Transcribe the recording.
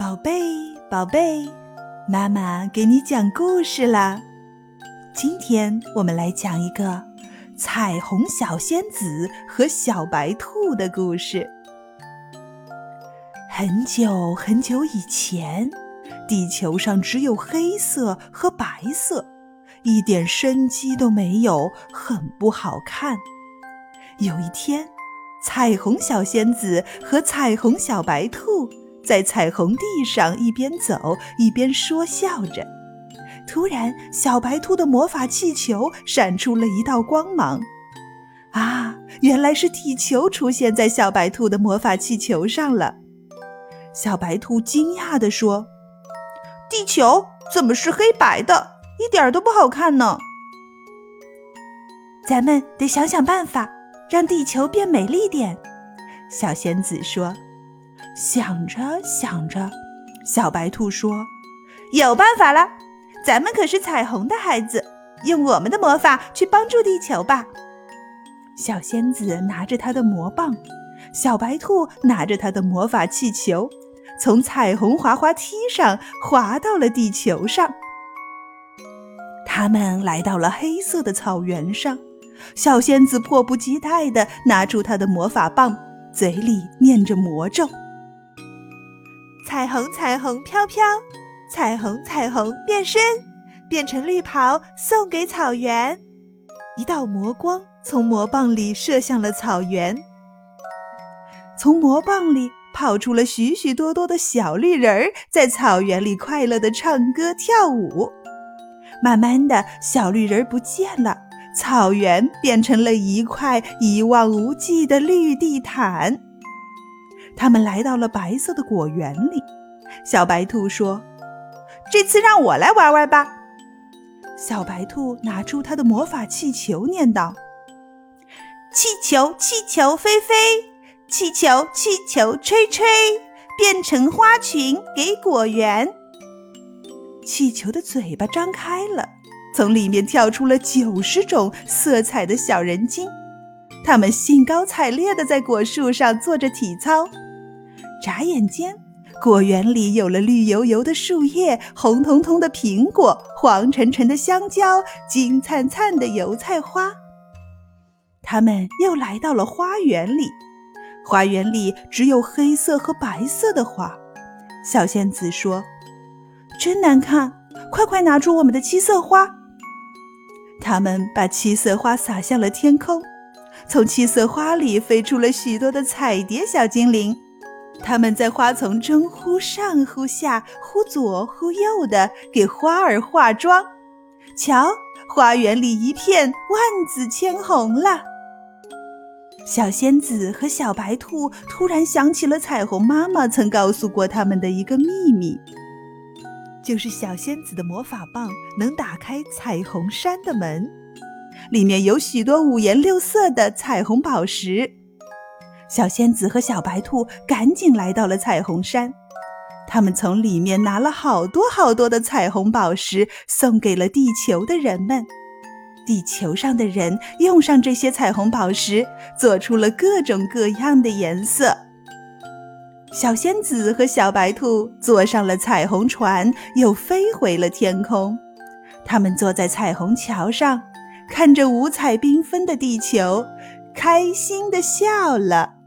宝贝，宝贝，妈妈给你讲故事啦。今天我们来讲一个彩虹小仙子和小白兔的故事。很久很久以前，地球上只有黑色和白色，一点生机都没有，很不好看。有一天，彩虹小仙子和彩虹小白兔在彩虹地上一边走一边说笑着。突然，小白兔的魔法气球闪出了一道光芒。啊，原来是地球出现在小白兔的魔法气球上了。小白兔惊讶地说：“地球怎么是黑白的？一点都不好看呢！”咱们得想想办法。让地球变美丽点，小仙子说。想着想着，小白兔说：“有办法了！咱们可是彩虹的孩子，用我们的魔法去帮助地球吧。”小仙子拿着她的魔棒，小白兔拿着他的魔法气球，从彩虹滑滑梯上滑到了地球上。他们来到了黑色的草原上。小仙子迫不及待地拿出她的魔法棒，嘴里念着魔咒：“彩虹，彩虹飘飘，彩虹，彩虹变身，变成绿袍送给草原。”一道魔光从魔棒里射向了草原，从魔棒里跑出了许许多多的小绿人儿，在草原里快乐地唱歌跳舞。慢慢的小绿人儿不见了。草原变成了一块一望无际的绿地毯。他们来到了白色的果园里。小白兔说：“这次让我来玩玩吧。”小白兔拿出它的魔法气球，念道：“气球，气球飞飞，气球，气球吹吹，变成花裙给果园。”气球的嘴巴张开了。从里面跳出了九十种色彩的小人精，他们兴高采烈地在果树上做着体操。眨眼间，果园里有了绿油油的树叶、红彤彤的苹果、黄澄澄的香蕉、金灿灿的油菜花。他们又来到了花园里，花园里只有黑色和白色的花。小仙子说：“真难看，快快拿出我们的七色花。”他们把七色花撒向了天空，从七色花里飞出了许多的彩蝶小精灵，他们在花丛中忽上忽下、忽左忽右的给花儿化妆。瞧，花园里一片万紫千红了。小仙子和小白兔突然想起了彩虹妈妈曾告诉过他们的一个秘密。就是小仙子的魔法棒能打开彩虹山的门，里面有许多五颜六色的彩虹宝石。小仙子和小白兔赶紧来到了彩虹山，他们从里面拿了好多好多的彩虹宝石，送给了地球的人们。地球上的人用上这些彩虹宝石，做出了各种各样的颜色。小仙子和小白兔坐上了彩虹船，又飞回了天空。他们坐在彩虹桥上，看着五彩缤纷的地球，开心地笑了。